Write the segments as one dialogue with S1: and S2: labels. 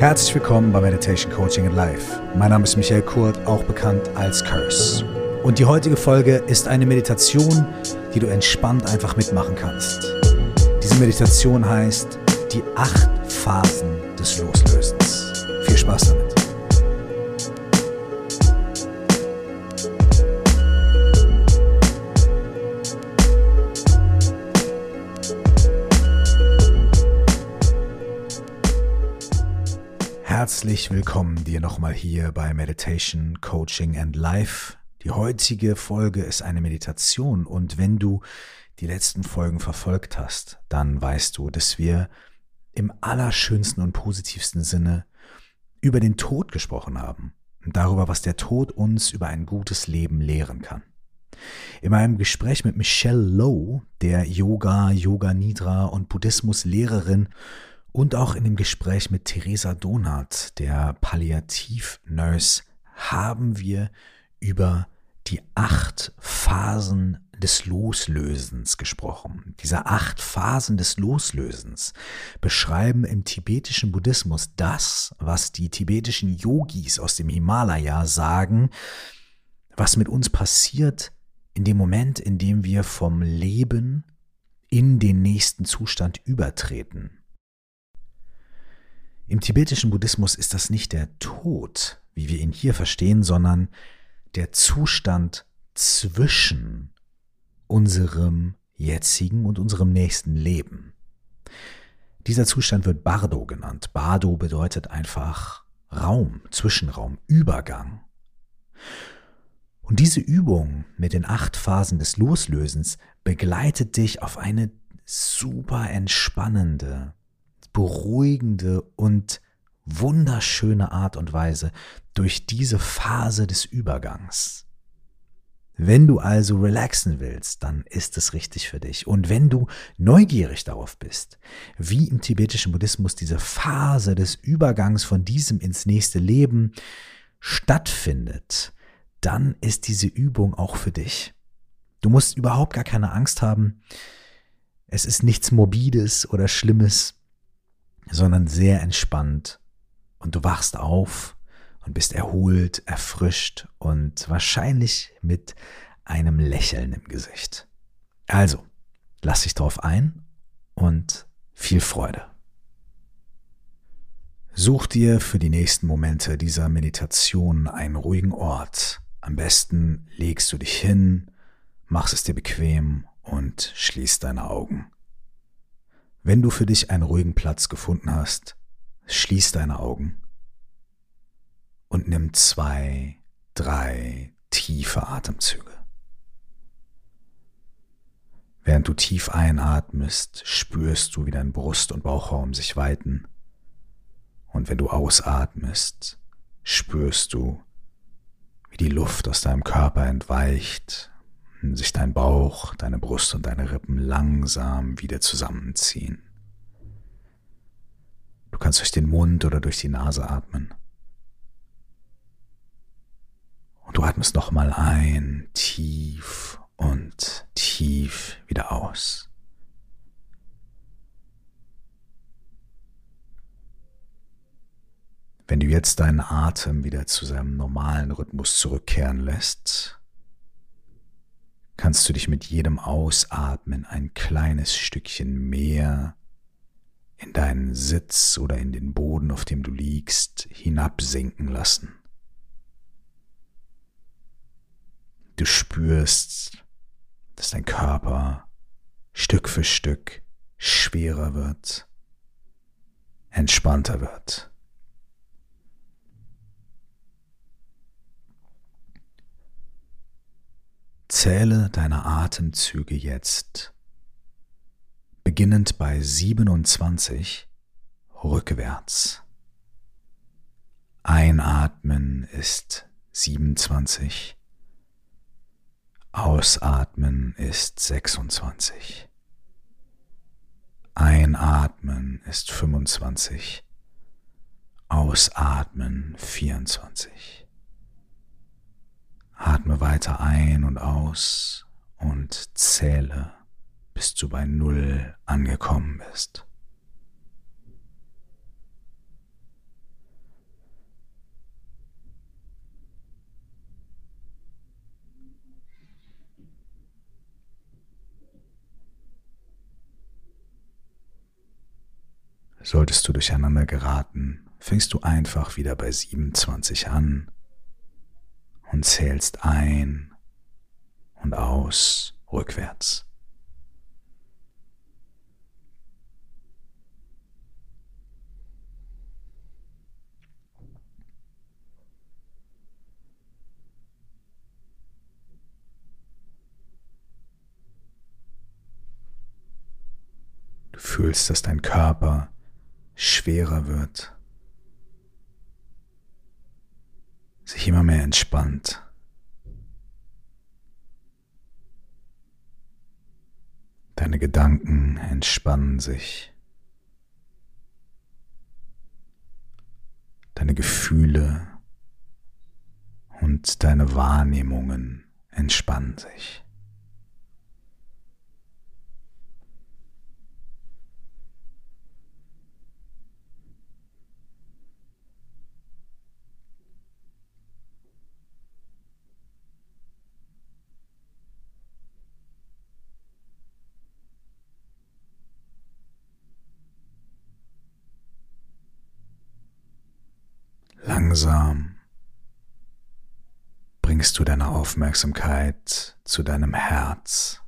S1: Herzlich willkommen bei Meditation Coaching in Life. Mein Name ist Michael Kurt, auch bekannt als Curse. Und die heutige Folge ist eine Meditation, die du entspannt einfach mitmachen kannst. Diese Meditation heißt die acht Phasen des Loslösens. Viel Spaß damit. Herzlich willkommen dir nochmal hier bei Meditation, Coaching and Life. Die heutige Folge ist eine Meditation und wenn du die letzten Folgen verfolgt hast, dann weißt du, dass wir im allerschönsten und positivsten Sinne über den Tod gesprochen haben und darüber, was der Tod uns über ein gutes Leben lehren kann. In meinem Gespräch mit Michelle Lowe, der Yoga, Yoga Nidra und Buddhismus Lehrerin und auch in dem Gespräch mit Theresa Donat, der Palliativnurse, haben wir über die acht Phasen des Loslösens gesprochen. Diese acht Phasen des Loslösens beschreiben im tibetischen Buddhismus das, was die tibetischen Yogis aus dem Himalaya sagen, was mit uns passiert in dem Moment, in dem wir vom Leben in den nächsten Zustand übertreten. Im tibetischen Buddhismus ist das nicht der Tod, wie wir ihn hier verstehen, sondern der Zustand zwischen unserem jetzigen und unserem nächsten Leben. Dieser Zustand wird Bardo genannt. Bardo bedeutet einfach Raum, Zwischenraum, Übergang. Und diese Übung mit den acht Phasen des Loslösens begleitet dich auf eine super entspannende, beruhigende und wunderschöne Art und Weise durch diese Phase des Übergangs. Wenn du also relaxen willst, dann ist es richtig für dich. Und wenn du neugierig darauf bist, wie im tibetischen Buddhismus diese Phase des Übergangs von diesem ins nächste Leben stattfindet, dann ist diese Übung auch für dich. Du musst überhaupt gar keine Angst haben. Es ist nichts Morbides oder Schlimmes sondern sehr entspannt. Und du wachst auf und bist erholt, erfrischt und wahrscheinlich mit einem Lächeln im Gesicht. Also, lass dich drauf ein und viel Freude. Such dir für die nächsten Momente dieser Meditation einen ruhigen Ort. Am besten legst du dich hin, machst es dir bequem und schließt deine Augen. Wenn du für dich einen ruhigen Platz gefunden hast, schließ deine Augen und nimm zwei, drei tiefe Atemzüge. Während du tief einatmest, spürst du, wie dein Brust- und Bauchraum sich weiten. Und wenn du ausatmest, spürst du, wie die Luft aus deinem Körper entweicht sich dein Bauch, deine Brust und deine Rippen langsam wieder zusammenziehen. Du kannst durch den Mund oder durch die Nase atmen. Und du atmest nochmal ein, tief und tief wieder aus. Wenn du jetzt deinen Atem wieder zu seinem normalen Rhythmus zurückkehren lässt, kannst du dich mit jedem Ausatmen ein kleines Stückchen mehr in deinen Sitz oder in den Boden, auf dem du liegst, hinabsinken lassen. Du spürst, dass dein Körper Stück für Stück schwerer wird, entspannter wird. Zähle deine Atemzüge jetzt, beginnend bei 27 rückwärts. Einatmen ist 27, Ausatmen ist 26. Einatmen ist 25, Ausatmen 24. Atme weiter ein und aus und zähle, bis du bei Null angekommen bist. Solltest du durcheinander geraten, fängst du einfach wieder bei 27 an und zählst ein und aus rückwärts. Du fühlst, dass dein Körper schwerer wird, sich immer mehr entspannt. Deine Gedanken entspannen sich. Deine Gefühle und deine Wahrnehmungen entspannen sich. Langsam bringst du deine Aufmerksamkeit zu deinem Herz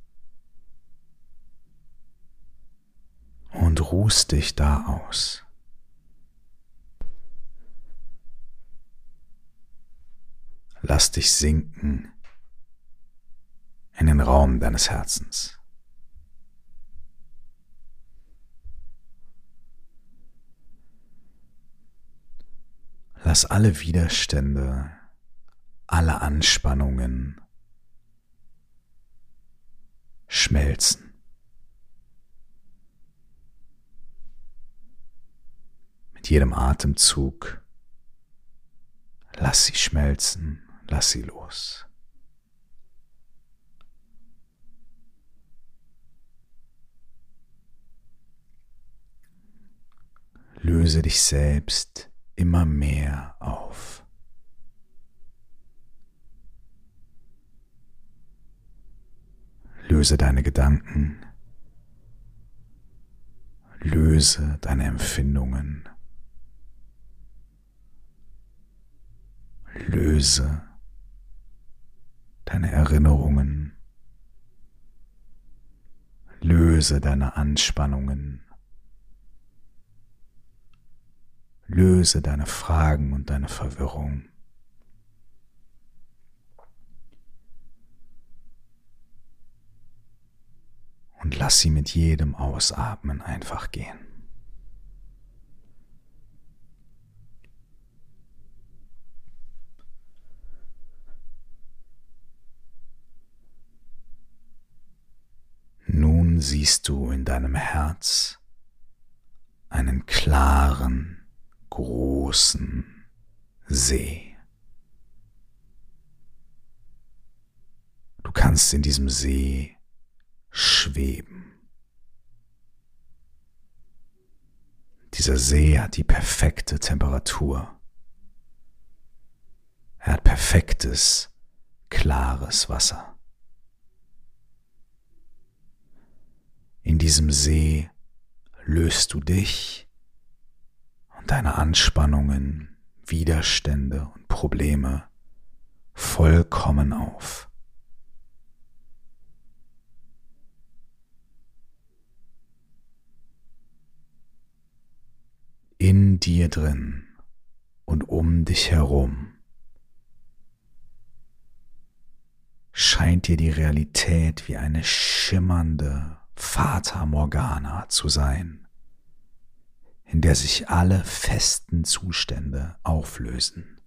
S1: und ruhst dich da aus. Lass dich sinken in den Raum deines Herzens. Lass alle Widerstände, alle Anspannungen schmelzen. Mit jedem Atemzug lass sie schmelzen, lass sie los. Löse dich selbst immer mehr auf. Löse deine Gedanken, löse deine Empfindungen, löse deine Erinnerungen, löse deine Anspannungen. Löse deine Fragen und deine Verwirrung. Und lass sie mit jedem Ausatmen einfach gehen. Nun siehst du in deinem Herz einen klaren, großen See. Du kannst in diesem See schweben. Dieser See hat die perfekte Temperatur. Er hat perfektes, klares Wasser. In diesem See löst du dich deine Anspannungen, Widerstände und Probleme vollkommen auf. In dir drin und um dich herum scheint dir die Realität wie eine schimmernde Fata Morgana zu sein in der sich alle festen Zustände auflösen.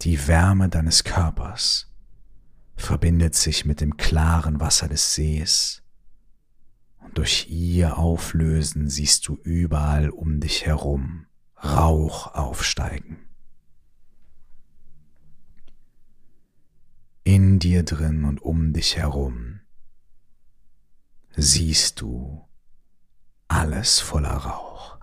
S1: Die Wärme deines Körpers verbindet sich mit dem klaren Wasser des Sees und durch ihr Auflösen siehst du überall um dich herum Rauch aufsteigen. in dir drin und um dich herum siehst du alles voller Rauch.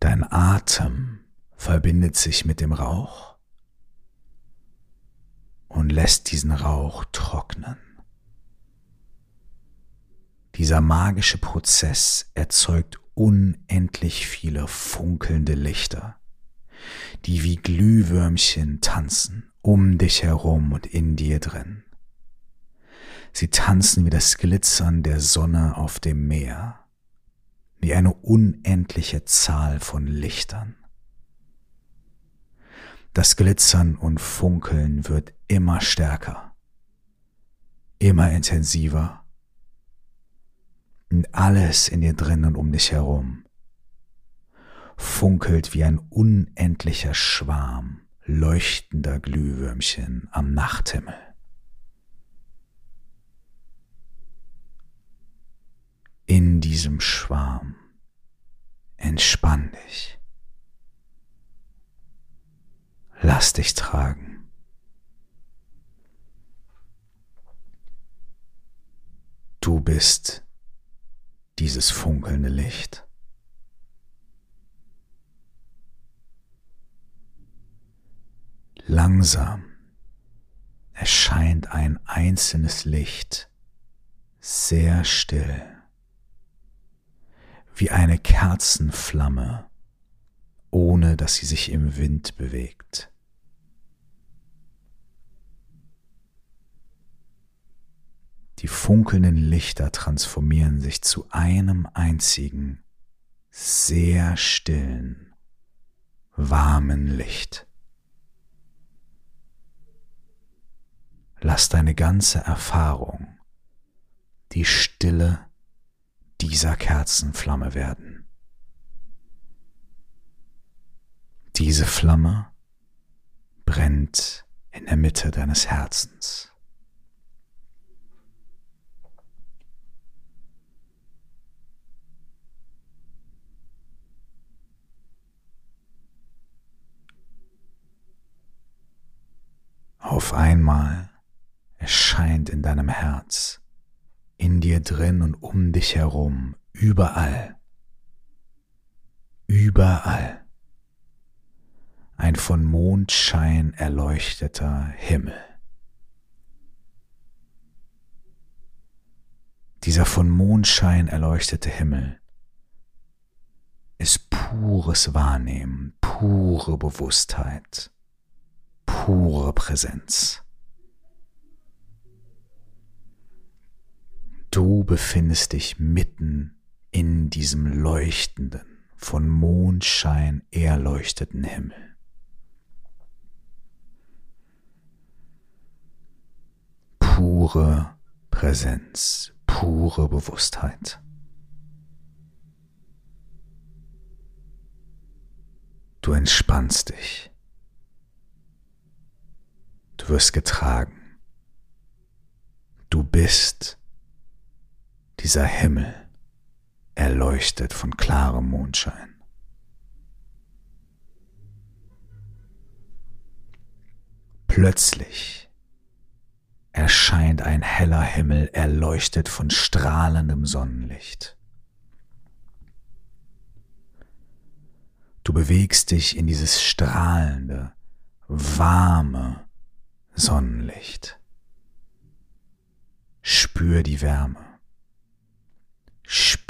S1: Dein Atem verbindet sich mit dem Rauch lässt diesen Rauch trocknen. Dieser magische Prozess erzeugt unendlich viele funkelnde Lichter, die wie Glühwürmchen tanzen um dich herum und in dir drin. Sie tanzen wie das Glitzern der Sonne auf dem Meer, wie eine unendliche Zahl von Lichtern. Das Glitzern und Funkeln wird immer stärker, immer intensiver und alles in dir drin und um dich herum funkelt wie ein unendlicher Schwarm leuchtender Glühwürmchen am Nachthimmel. In diesem Schwarm entspann dich. Lass dich tragen. Du bist dieses funkelnde Licht. Langsam erscheint ein einzelnes Licht sehr still, wie eine Kerzenflamme, ohne dass sie sich im Wind bewegt. Die funkelnden Lichter transformieren sich zu einem einzigen, sehr stillen, warmen Licht. Lass deine ganze Erfahrung die Stille dieser Kerzenflamme werden. Diese Flamme brennt in der Mitte deines Herzens. Auf einmal erscheint in deinem Herz, in dir drin und um dich herum, überall, überall ein von Mondschein erleuchteter Himmel. Dieser von Mondschein erleuchtete Himmel ist pures Wahrnehmen, pure Bewusstheit pure Präsenz. Du befindest dich mitten in diesem leuchtenden, von Mondschein erleuchteten Himmel. Pure Präsenz, pure Bewusstheit. Du entspannst dich. Du wirst getragen. Du bist dieser Himmel, erleuchtet von klarem Mondschein. Plötzlich erscheint ein heller Himmel, erleuchtet von strahlendem Sonnenlicht. Du bewegst dich in dieses strahlende, warme, Sonnenlicht. Spür die Wärme.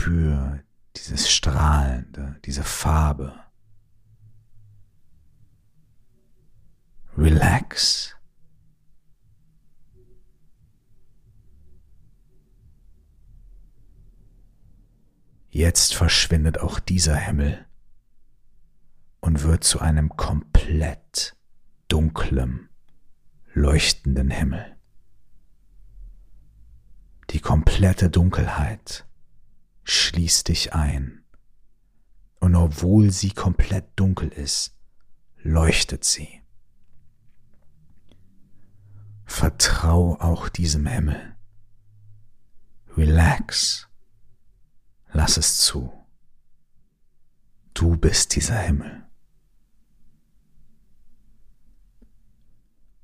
S1: Spür dieses Strahlende, diese Farbe. Relax. Jetzt verschwindet auch dieser Himmel und wird zu einem komplett dunklem, leuchtenden Himmel. Die komplette Dunkelheit schließt dich ein, und obwohl sie komplett dunkel ist, leuchtet sie. Vertrau auch diesem Himmel. Relax. Lass es zu. Du bist dieser Himmel.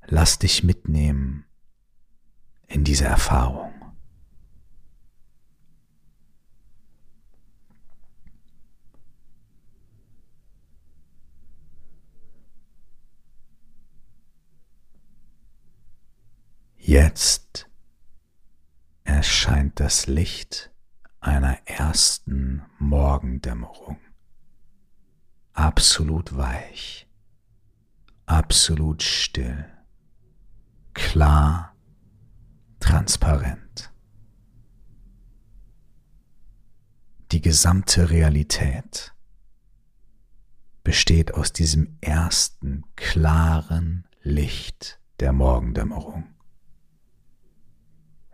S1: Lass dich mitnehmen in diese Erfahrung. Jetzt erscheint das Licht einer ersten Morgendämmerung. Absolut weich, absolut still, klar, transparent. Die gesamte Realität besteht aus diesem ersten klaren Licht der Morgendämmerung.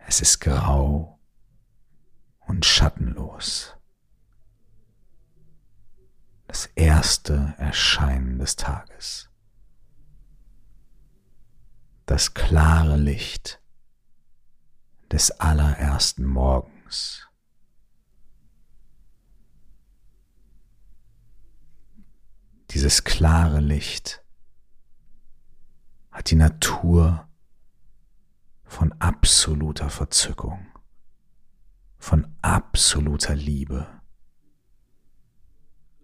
S1: Es ist grau und schattenlos. Das erste Erscheinen des Tages. Das klare Licht des allerersten Morgens. Dieses klare Licht hat die Natur von absoluter Verzückung, von absoluter Liebe,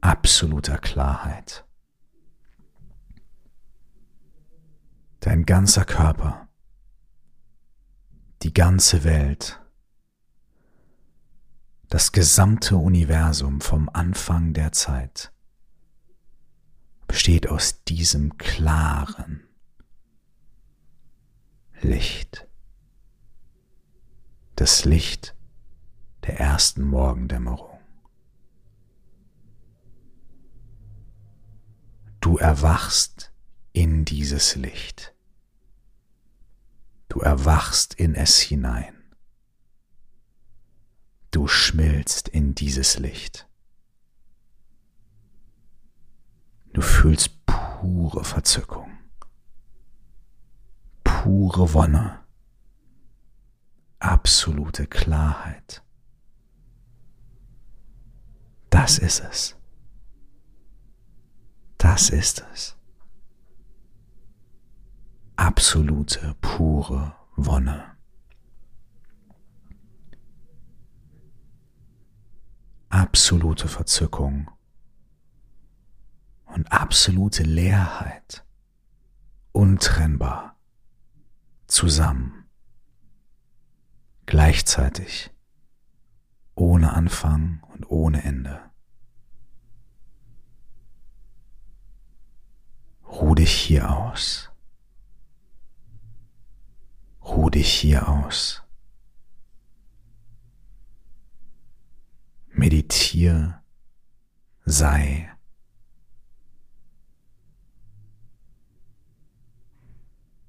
S1: absoluter Klarheit. Dein ganzer Körper, die ganze Welt, das gesamte Universum vom Anfang der Zeit besteht aus diesem klaren Licht das Licht der ersten Morgendämmerung. Du erwachst in dieses Licht. Du erwachst in es hinein. Du schmilzt in dieses Licht. Du fühlst pure Verzückung, pure Wonne absolute Klarheit. Das ist es. Das ist es. Absolute, pure Wonne. Absolute Verzückung und absolute Leerheit. Untrennbar. Zusammen gleichzeitig, ohne Anfang und ohne Ende. Ruh dich hier aus. Ruh dich hier aus. Meditier, sei.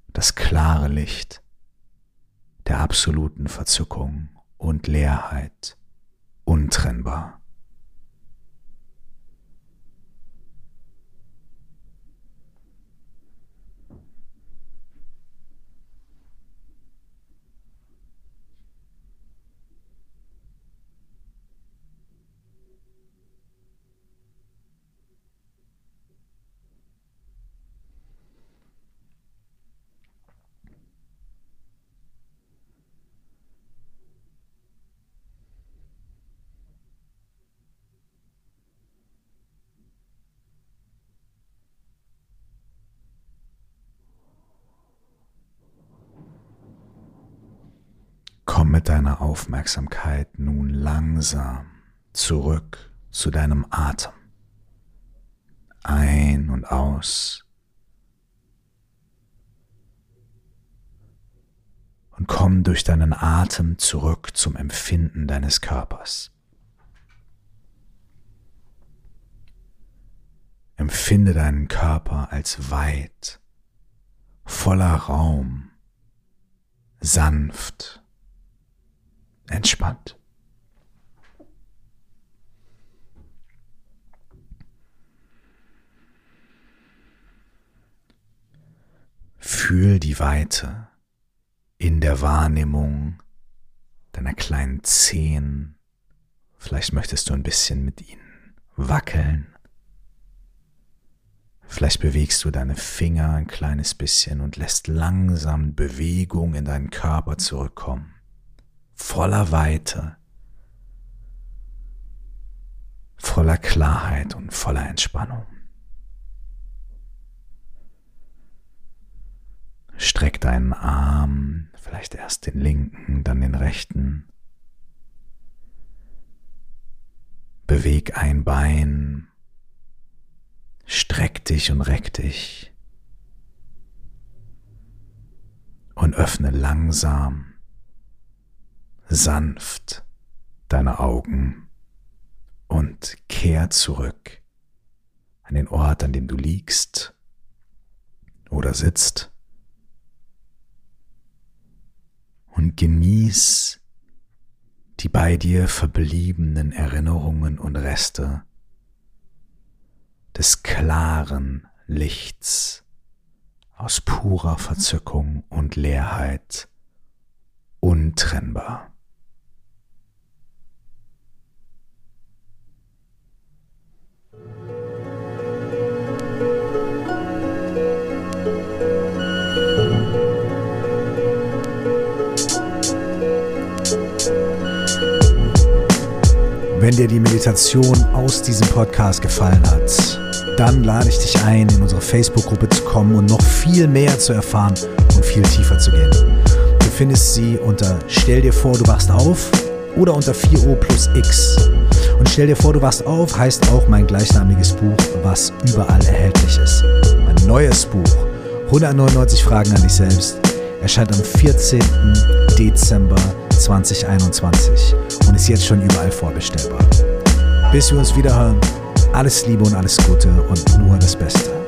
S1: Das klare Licht der absoluten Verzückung und Leerheit untrennbar. Komm mit deiner Aufmerksamkeit nun langsam zurück zu deinem Atem. Ein und aus. Und komm durch deinen Atem zurück zum Empfinden deines Körpers. Empfinde deinen Körper als weit, voller Raum, sanft entspannt. Fühl die Weite in der Wahrnehmung deiner kleinen Zehen. Vielleicht möchtest du ein bisschen mit ihnen wackeln. Vielleicht bewegst du deine Finger ein kleines bisschen und lässt langsam Bewegung in deinen Körper zurückkommen voller Weite, voller Klarheit und voller Entspannung. Streck deinen Arm Vielleicht erst den linken, dann den rechten. Beweg ein Bein. Streck dich und reck dich. Und öffne langsam, sanft deine Augen und kehr zurück an den Ort, an dem du liegst oder sitzt und genieß die bei dir verbliebenen Erinnerungen und Reste des klaren Lichts aus purer Verzückung und Leerheit untrennbar. Wenn dir die Meditation aus diesem Podcast gefallen hat, dann lade ich dich ein, in unsere Facebook-Gruppe zu kommen und noch viel mehr zu erfahren und viel tiefer zu gehen. Du findest sie unter Stell dir vor, du wachst auf oder unter 4O plus X. Und stell dir vor, du wachst auf heißt auch mein gleichnamiges Buch, was überall erhältlich ist. Mein neues Buch, 199 Fragen an dich selbst, erscheint am 14. Dezember 2021 und ist jetzt schon überall vorbestellbar. Bis wir uns wieder hören, alles Liebe und alles Gute und nur das Beste.